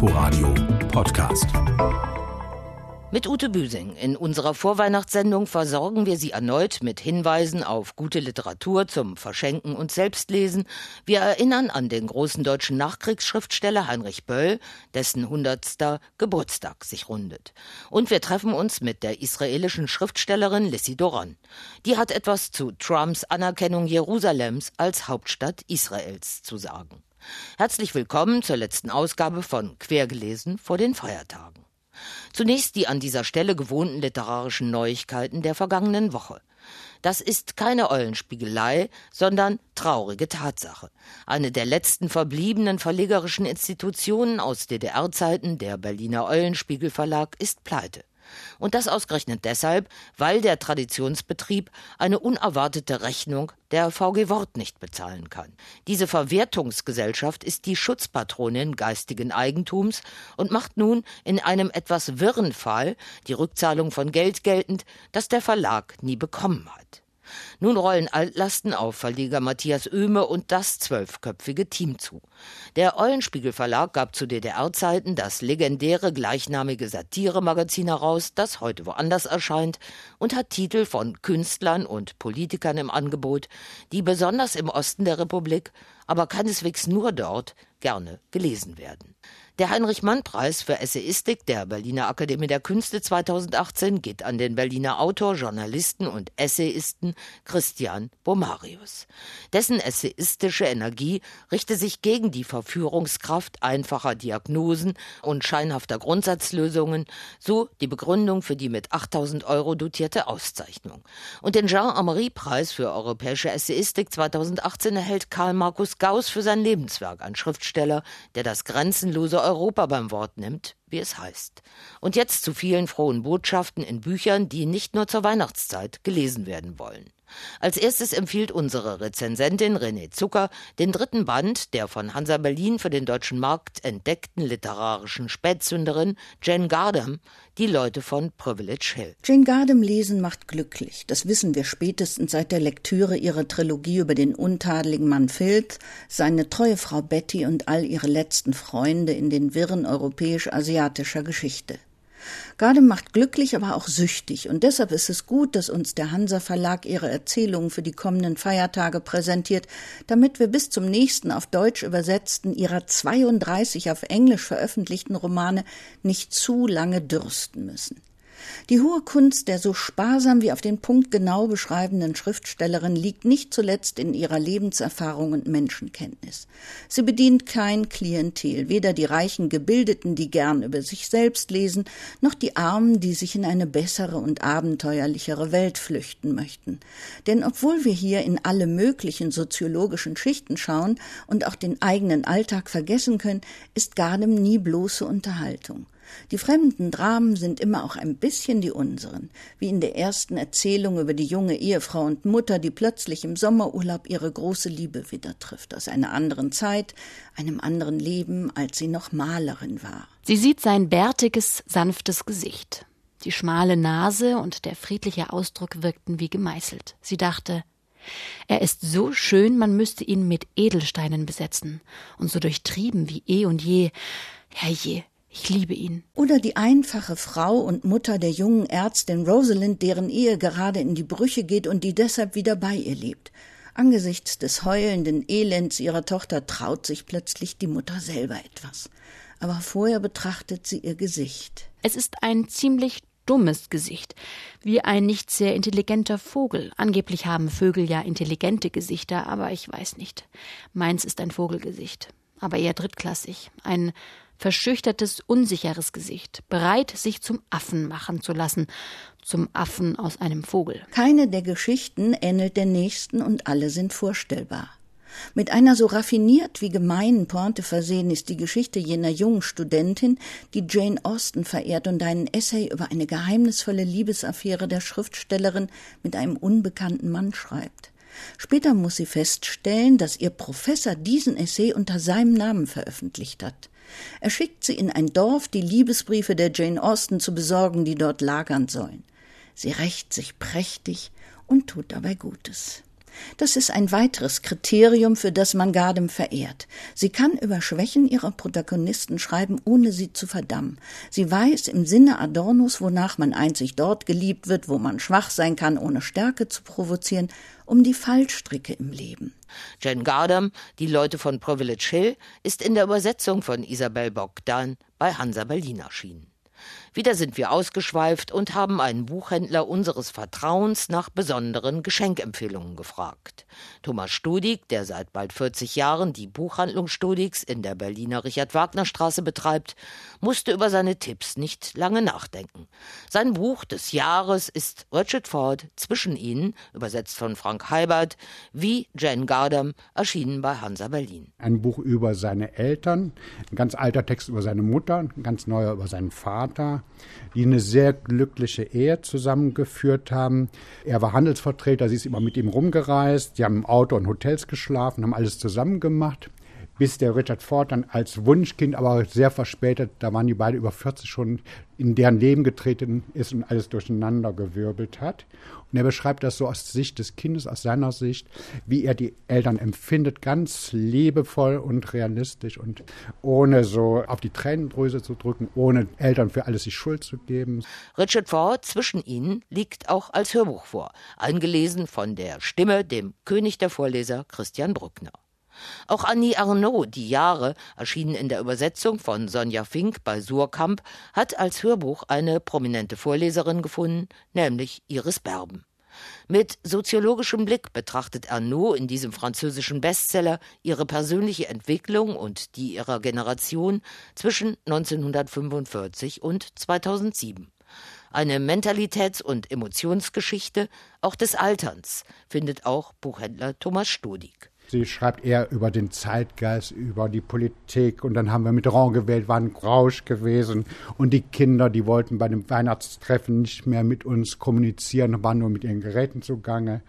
Inforadio Podcast. Mit Ute Büsing. In unserer Vorweihnachtssendung versorgen wir Sie erneut mit Hinweisen auf gute Literatur zum Verschenken und Selbstlesen. Wir erinnern an den großen deutschen Nachkriegsschriftsteller Heinrich Böll, dessen 100. Geburtstag sich rundet. Und wir treffen uns mit der israelischen Schriftstellerin Lissy Doron. Die hat etwas zu Trumps Anerkennung Jerusalems als Hauptstadt Israels zu sagen. Herzlich willkommen zur letzten Ausgabe von Quergelesen vor den Feiertagen. Zunächst die an dieser Stelle gewohnten literarischen Neuigkeiten der vergangenen Woche. Das ist keine Eulenspiegelei, sondern traurige Tatsache. Eine der letzten verbliebenen verlegerischen Institutionen aus DDR-Zeiten, der Berliner Eulenspiegel Verlag, ist pleite. Und das ausgerechnet deshalb, weil der Traditionsbetrieb eine unerwartete Rechnung der VG Wort nicht bezahlen kann. Diese Verwertungsgesellschaft ist die Schutzpatronin geistigen Eigentums und macht nun in einem etwas wirren Fall die Rückzahlung von Geld geltend, das der Verlag nie bekommen hat. Nun rollen Altlasten auf Verleger Matthias Oehme und das zwölfköpfige Team zu. Der Eulenspiegel Verlag gab zu DDR-Zeiten das legendäre gleichnamige Satiremagazin heraus, das heute woanders erscheint und hat Titel von Künstlern und Politikern im Angebot, die besonders im Osten der Republik, aber keineswegs nur dort, gerne gelesen werden. Der Heinrich-Mann-Preis für Essayistik der Berliner Akademie der Künste 2018 geht an den Berliner Autor, Journalisten und Essayisten Christian Bomarius. Dessen essayistische Energie richte sich gegen die Verführungskraft einfacher Diagnosen und scheinhafter Grundsatzlösungen, so die Begründung für die mit 8000 Euro dotierte Auszeichnung. Und den Jean-Amery-Preis für europäische Essayistik 2018 erhält Karl Markus Gauss für sein Lebenswerk, ein Schriftsteller, der das grenzenlose Europa beim Wort nimmt, wie es heißt. Und jetzt zu vielen frohen Botschaften in Büchern, die nicht nur zur Weihnachtszeit gelesen werden wollen. Als erstes empfiehlt unsere Rezensentin René Zucker den dritten Band der von Hansa Berlin für den deutschen Markt entdeckten literarischen Spätzünderin Jane Gardam, Die Leute von Privilege Hill. Jane Gardam lesen macht glücklich. Das wissen wir spätestens seit der Lektüre ihrer Trilogie über den untadeligen Mann Filth, seine treue Frau Betty und all ihre letzten Freunde in den Wirren europäisch-asiatischer Geschichte. Garde macht glücklich, aber auch süchtig. Und deshalb ist es gut, dass uns der Hansa Verlag ihre Erzählungen für die kommenden Feiertage präsentiert, damit wir bis zum nächsten auf Deutsch übersetzten ihrer 32 auf Englisch veröffentlichten Romane nicht zu lange dürsten müssen. Die hohe Kunst der so sparsam wie auf den Punkt genau beschreibenden Schriftstellerin liegt nicht zuletzt in ihrer Lebenserfahrung und Menschenkenntnis. Sie bedient kein Klientel, weder die reichen Gebildeten, die gern über sich selbst lesen, noch die Armen, die sich in eine bessere und abenteuerlichere Welt flüchten möchten. Denn obwohl wir hier in alle möglichen soziologischen Schichten schauen und auch den eigenen Alltag vergessen können, ist Gardem nie bloße Unterhaltung. Die fremden Dramen sind immer auch ein bisschen die unseren, wie in der ersten Erzählung über die junge Ehefrau und Mutter, die plötzlich im Sommerurlaub ihre große Liebe wieder trifft, aus einer anderen Zeit, einem anderen Leben, als sie noch Malerin war. Sie sieht sein bärtiges, sanftes Gesicht. Die schmale Nase und der friedliche Ausdruck wirkten wie gemeißelt. Sie dachte, er ist so schön, man müsste ihn mit Edelsteinen besetzen und so durchtrieben wie eh und je. Herrje, ich liebe ihn. Oder die einfache Frau und Mutter der jungen Ärztin Rosalind, deren Ehe gerade in die Brüche geht und die deshalb wieder bei ihr lebt. Angesichts des heulenden Elends ihrer Tochter traut sich plötzlich die Mutter selber etwas. Aber vorher betrachtet sie ihr Gesicht. Es ist ein ziemlich dummes Gesicht, wie ein nicht sehr intelligenter Vogel. Angeblich haben Vögel ja intelligente Gesichter, aber ich weiß nicht. Meins ist ein Vogelgesicht, aber eher drittklassig. Ein verschüchtertes, unsicheres Gesicht, bereit, sich zum Affen machen zu lassen, zum Affen aus einem Vogel. Keine der Geschichten ähnelt der nächsten und alle sind vorstellbar. Mit einer so raffiniert wie gemeinen Pointe versehen ist die Geschichte jener jungen Studentin, die Jane Austen verehrt und einen Essay über eine geheimnisvolle Liebesaffäre der Schriftstellerin mit einem unbekannten Mann schreibt. Später muss sie feststellen, dass ihr Professor diesen Essay unter seinem Namen veröffentlicht hat. Er schickt sie in ein Dorf, die Liebesbriefe der Jane Austen zu besorgen, die dort lagern sollen. Sie rächt sich prächtig und tut dabei Gutes. Das ist ein weiteres Kriterium, für das man Gardem verehrt. Sie kann über Schwächen ihrer Protagonisten schreiben, ohne sie zu verdammen. Sie weiß im Sinne Adornos, wonach man einzig dort geliebt wird, wo man schwach sein kann, ohne Stärke zu provozieren, um die Fallstricke im Leben. Jen Gardam, die Leute von Privilege Hill, ist in der Übersetzung von Isabel Bogdan bei Hansa Berlin erschienen. Wieder sind wir ausgeschweift und haben einen Buchhändler unseres Vertrauens nach besonderen Geschenkempfehlungen gefragt. Thomas Studig, der seit bald 40 Jahren die Buchhandlung Studigs in der Berliner Richard-Wagner-Straße betreibt, musste über seine Tipps nicht lange nachdenken. Sein Buch des Jahres ist Richard Ford Zwischen ihnen, übersetzt von Frank Heibert, wie Jane Gardam, erschienen bei Hansa Berlin. Ein Buch über seine Eltern, ein ganz alter Text über seine Mutter, ein ganz neuer über seinen Vater die eine sehr glückliche Ehe zusammengeführt haben. Er war Handelsvertreter, sie ist immer mit ihm rumgereist, die haben im Auto und Hotels geschlafen, haben alles zusammen gemacht bis der Richard Ford dann als Wunschkind, aber sehr verspätet, da waren die beiden über 40 schon, in deren Leben getreten ist und alles durcheinander gewirbelt hat. Und er beschreibt das so aus Sicht des Kindes, aus seiner Sicht, wie er die Eltern empfindet, ganz liebevoll und realistisch und ohne so auf die Tränendrüse zu drücken, ohne Eltern für alles die Schuld zu geben. Richard Ford zwischen ihnen liegt auch als Hörbuch vor, eingelesen von der Stimme, dem König der Vorleser Christian Bruckner. Auch Annie Arnaud, Die Jahre, erschienen in der Übersetzung von Sonja Fink bei Surkamp, hat als Hörbuch eine prominente Vorleserin gefunden, nämlich Iris Berben. Mit soziologischem Blick betrachtet Arnaud in diesem französischen Bestseller ihre persönliche Entwicklung und die ihrer Generation zwischen 1945 und 2007. Eine Mentalitäts- und Emotionsgeschichte auch des Alterns findet auch Buchhändler Thomas Studig. Sie schreibt eher über den Zeitgeist, über die Politik. Und dann haben wir mit Ron gewählt, war ein Rausch gewesen. Und die Kinder, die wollten bei dem Weihnachtstreffen nicht mehr mit uns kommunizieren, waren nur mit ihren Geräten zugange.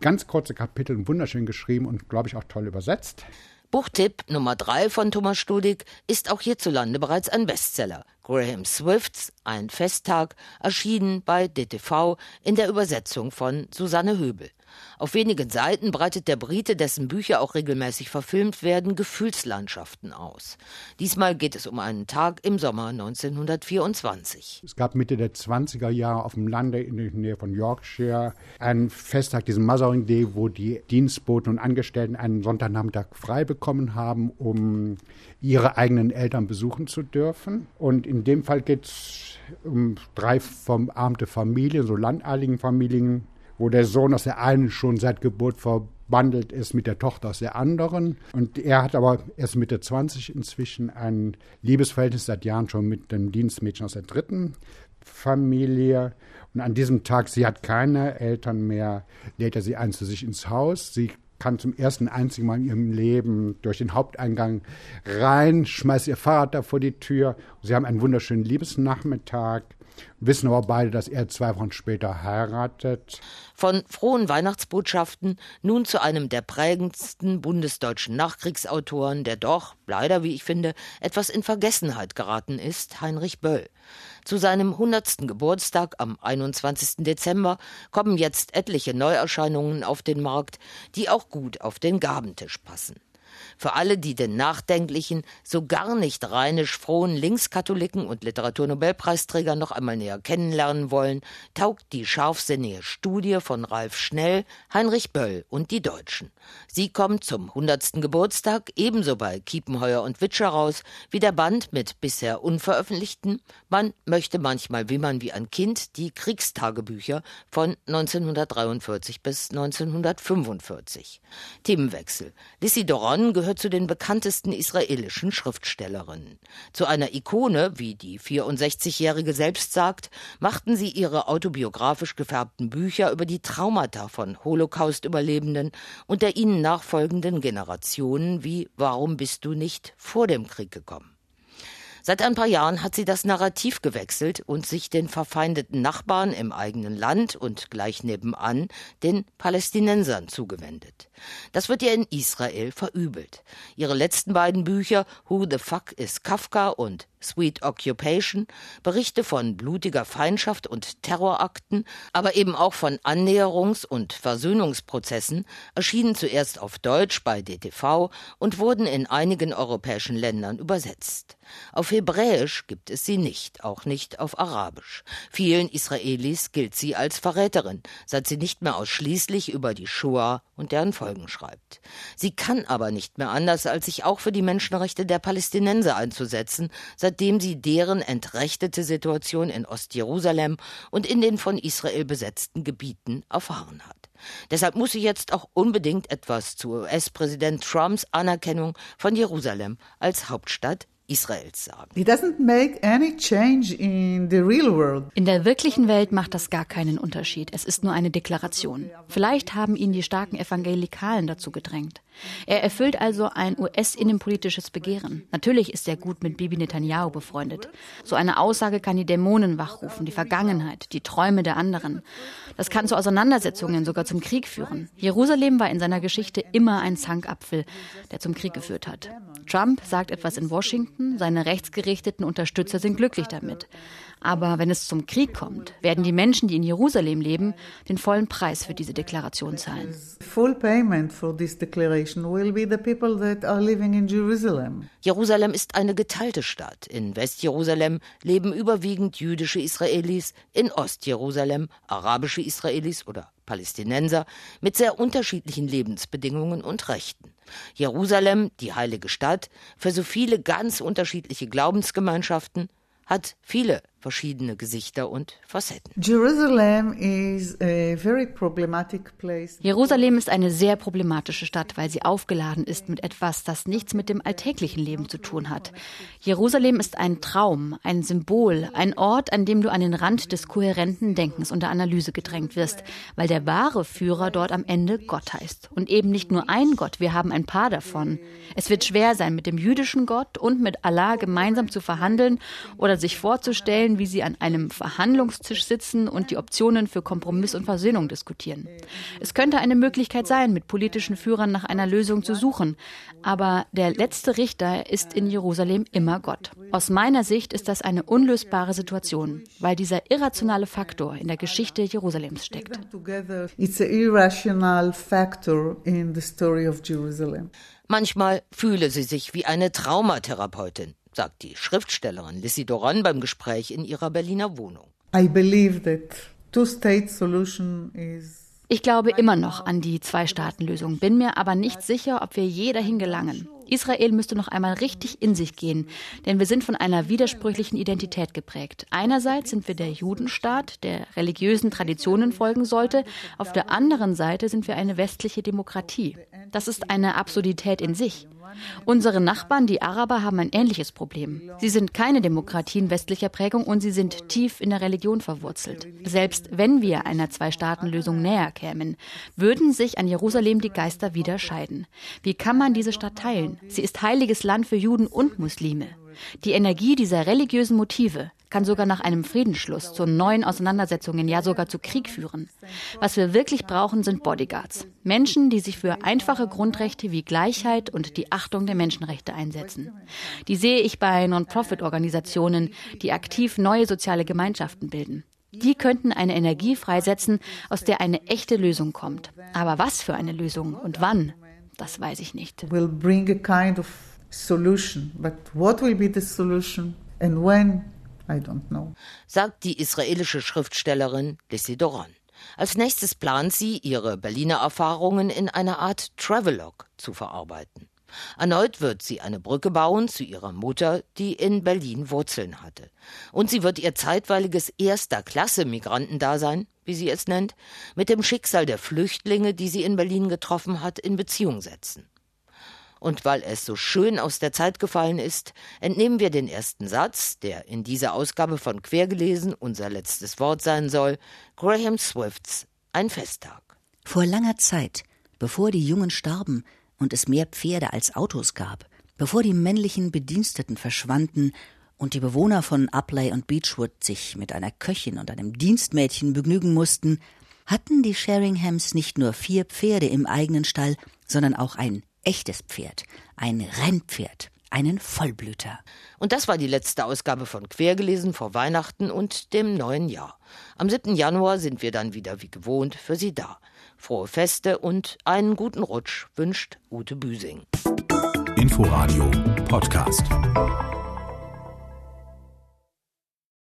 Ganz kurze Kapitel, wunderschön geschrieben und, glaube ich, auch toll übersetzt. Buchtipp Nummer drei von Thomas Studig ist auch hierzulande bereits ein Bestseller. Graham Swifts Ein Festtag, erschienen bei DTV in der Übersetzung von Susanne Höbel. Auf wenigen Seiten breitet der Brite, dessen Bücher auch regelmäßig verfilmt werden, Gefühlslandschaften aus. Diesmal geht es um einen Tag im Sommer 1924. Es gab Mitte der 20er Jahre auf dem Lande in der Nähe von Yorkshire einen Festtag, diesen Mothering Day, wo die Dienstboten und Angestellten einen Sonntagnachmittag frei bekommen haben, um ihre eigenen Eltern besuchen zu dürfen. Und in dem Fall geht es um drei verarmte Familien, so landadligen Familien, wo der Sohn aus der einen schon seit Geburt verbandelt ist mit der Tochter aus der anderen. Und er hat aber erst Mitte 20 inzwischen ein Liebesverhältnis seit Jahren schon mit dem Dienstmädchen aus der dritten Familie. Und an diesem Tag, sie hat keine Eltern mehr, lädt er sie ein zu sich ins Haus. Sie kann zum ersten einzigen Mal in ihrem Leben durch den Haupteingang rein, schmeißt ihr Fahrrad da vor die Tür. Sie haben einen wunderschönen Liebesnachmittag wissen aber beide, dass er zwei Wochen später heiratet. Von frohen Weihnachtsbotschaften nun zu einem der prägendsten bundesdeutschen Nachkriegsautoren, der doch, leider wie ich finde, etwas in Vergessenheit geraten ist, Heinrich Böll. Zu seinem 100. Geburtstag am 21. Dezember kommen jetzt etliche Neuerscheinungen auf den Markt, die auch gut auf den Gabentisch passen. Für alle, die den nachdenklichen, so gar nicht rheinisch frohen Linkskatholiken und Literaturnobelpreisträger noch einmal näher kennenlernen wollen, taugt die scharfsinnige Studie von Ralf Schnell, Heinrich Böll und die Deutschen. Sie kommt zum 100. Geburtstag ebenso bei Kiepenheuer und Witscher raus wie der Band mit bisher unveröffentlichten Man möchte manchmal wimmern wie ein Kind die Kriegstagebücher von 1943 bis 1945. Themenwechsel. Lissy Doron gehört zu den bekanntesten israelischen Schriftstellerinnen. Zu einer Ikone, wie die 64-Jährige selbst sagt, machten sie ihre autobiografisch gefärbten Bücher über die Traumata von Holocaust-Überlebenden und der ihnen nachfolgenden Generationen wie Warum bist du nicht vor dem Krieg gekommen? Seit ein paar Jahren hat sie das Narrativ gewechselt und sich den verfeindeten Nachbarn im eigenen Land und gleich nebenan den Palästinensern zugewendet. Das wird ihr in Israel verübelt. Ihre letzten beiden Bücher Who the Fuck is Kafka und Sweet Occupation, Berichte von blutiger Feindschaft und Terrorakten, aber eben auch von Annäherungs- und Versöhnungsprozessen, erschienen zuerst auf Deutsch bei DTV und wurden in einigen europäischen Ländern übersetzt. Auf Hebräisch gibt es sie nicht, auch nicht auf Arabisch. Vielen Israelis gilt sie als Verräterin, seit sie nicht mehr ausschließlich über die Shoah und deren Folgen schreibt. Sie kann aber nicht mehr anders, als sich auch für die Menschenrechte der Palästinenser einzusetzen, seitdem sie deren entrechtete Situation in Ostjerusalem und in den von Israel besetzten Gebieten erfahren hat. Deshalb muss sie jetzt auch unbedingt etwas zu US-Präsident Trumps Anerkennung von Jerusalem als Hauptstadt Israels sagen. In der wirklichen Welt macht das gar keinen Unterschied. Es ist nur eine Deklaration. Vielleicht haben ihn die starken Evangelikalen dazu gedrängt. Er erfüllt also ein US-innenpolitisches Begehren. Natürlich ist er gut mit Bibi Netanyahu befreundet. So eine Aussage kann die Dämonen wachrufen, die Vergangenheit, die Träume der anderen. Das kann zu Auseinandersetzungen, sogar zum Krieg führen. Jerusalem war in seiner Geschichte immer ein Zankapfel, der zum Krieg geführt hat. Trump sagt etwas in Washington, seine rechtsgerichteten Unterstützer sind glücklich damit. Aber wenn es zum Krieg kommt, werden die Menschen, die in Jerusalem leben, den vollen Preis für diese Deklaration zahlen. Jerusalem ist eine geteilte Stadt. In Westjerusalem leben überwiegend jüdische Israelis, in Ostjerusalem arabische Israelis oder Palästinenser mit sehr unterschiedlichen Lebensbedingungen und Rechten. Jerusalem, die heilige Stadt, für so viele ganz unterschiedliche Glaubensgemeinschaften, hat viele verschiedene Gesichter und Facetten. Jerusalem ist eine sehr problematische Stadt, weil sie aufgeladen ist mit etwas, das nichts mit dem alltäglichen Leben zu tun hat. Jerusalem ist ein Traum, ein Symbol, ein Ort, an dem du an den Rand des kohärenten Denkens und der Analyse gedrängt wirst, weil der wahre Führer dort am Ende Gott heißt. Und eben nicht nur ein Gott, wir haben ein paar davon. Es wird schwer sein, mit dem jüdischen Gott und mit Allah gemeinsam zu verhandeln oder sich vorzustellen, wie sie an einem Verhandlungstisch sitzen und die Optionen für Kompromiss und Versöhnung diskutieren. Es könnte eine Möglichkeit sein, mit politischen Führern nach einer Lösung zu suchen, aber der letzte Richter ist in Jerusalem immer Gott. Aus meiner Sicht ist das eine unlösbare Situation, weil dieser irrationale Faktor in der Geschichte Jerusalems steckt. Manchmal fühle sie sich wie eine Traumatherapeutin sagt die Schriftstellerin Lissy Doron beim Gespräch in ihrer Berliner Wohnung. Ich glaube immer noch an die Zwei-Staaten-Lösung, bin mir aber nicht sicher, ob wir je dahin gelangen. Israel müsste noch einmal richtig in sich gehen, denn wir sind von einer widersprüchlichen Identität geprägt. Einerseits sind wir der Judenstaat, der religiösen Traditionen folgen sollte, auf der anderen Seite sind wir eine westliche Demokratie. Das ist eine Absurdität in sich. Unsere Nachbarn, die Araber, haben ein ähnliches Problem. Sie sind keine Demokratien westlicher Prägung und sie sind tief in der Religion verwurzelt. Selbst wenn wir einer Zwei-Staaten-Lösung näher kämen, würden sich an Jerusalem die Geister wieder scheiden. Wie kann man diese Stadt teilen? Sie ist heiliges Land für Juden und Muslime. Die Energie dieser religiösen Motive kann sogar nach einem Friedensschluss zu neuen Auseinandersetzungen, ja sogar zu Krieg führen. Was wir wirklich brauchen, sind Bodyguards. Menschen, die sich für einfache Grundrechte wie Gleichheit und die Achtung der Menschenrechte einsetzen. Die sehe ich bei Non-Profit-Organisationen, die aktiv neue soziale Gemeinschaften bilden. Die könnten eine Energie freisetzen, aus der eine echte Lösung kommt. Aber was für eine Lösung und wann, das weiß ich nicht. Will bring a kind of solution, but what will be the solution and when I don't know. Sagt die israelische Schriftstellerin Lissy Doron. Als nächstes plant sie, ihre Berliner Erfahrungen in einer Art Travelog zu verarbeiten. Erneut wird sie eine Brücke bauen zu ihrer Mutter, die in Berlin Wurzeln hatte. Und sie wird ihr zeitweiliges erster Klasse Migrantendasein, wie sie es nennt, mit dem Schicksal der Flüchtlinge, die sie in Berlin getroffen hat, in Beziehung setzen. Und weil es so schön aus der Zeit gefallen ist, entnehmen wir den ersten Satz, der in dieser Ausgabe von Quergelesen unser letztes Wort sein soll, Graham Swifts Ein Festtag. Vor langer Zeit, bevor die Jungen starben und es mehr Pferde als Autos gab, bevor die männlichen Bediensteten verschwanden und die Bewohner von Upley und Beechwood sich mit einer Köchin und einem Dienstmädchen begnügen mussten, hatten die Sheringhams nicht nur vier Pferde im eigenen Stall, sondern auch ein echtes Pferd, ein Rennpferd, einen Vollblüter. Und das war die letzte Ausgabe von Quergelesen vor Weihnachten und dem neuen Jahr. Am 7. Januar sind wir dann wieder wie gewohnt für Sie da. Frohe Feste und einen guten Rutsch wünscht Ute Büsing. Inforadio Podcast.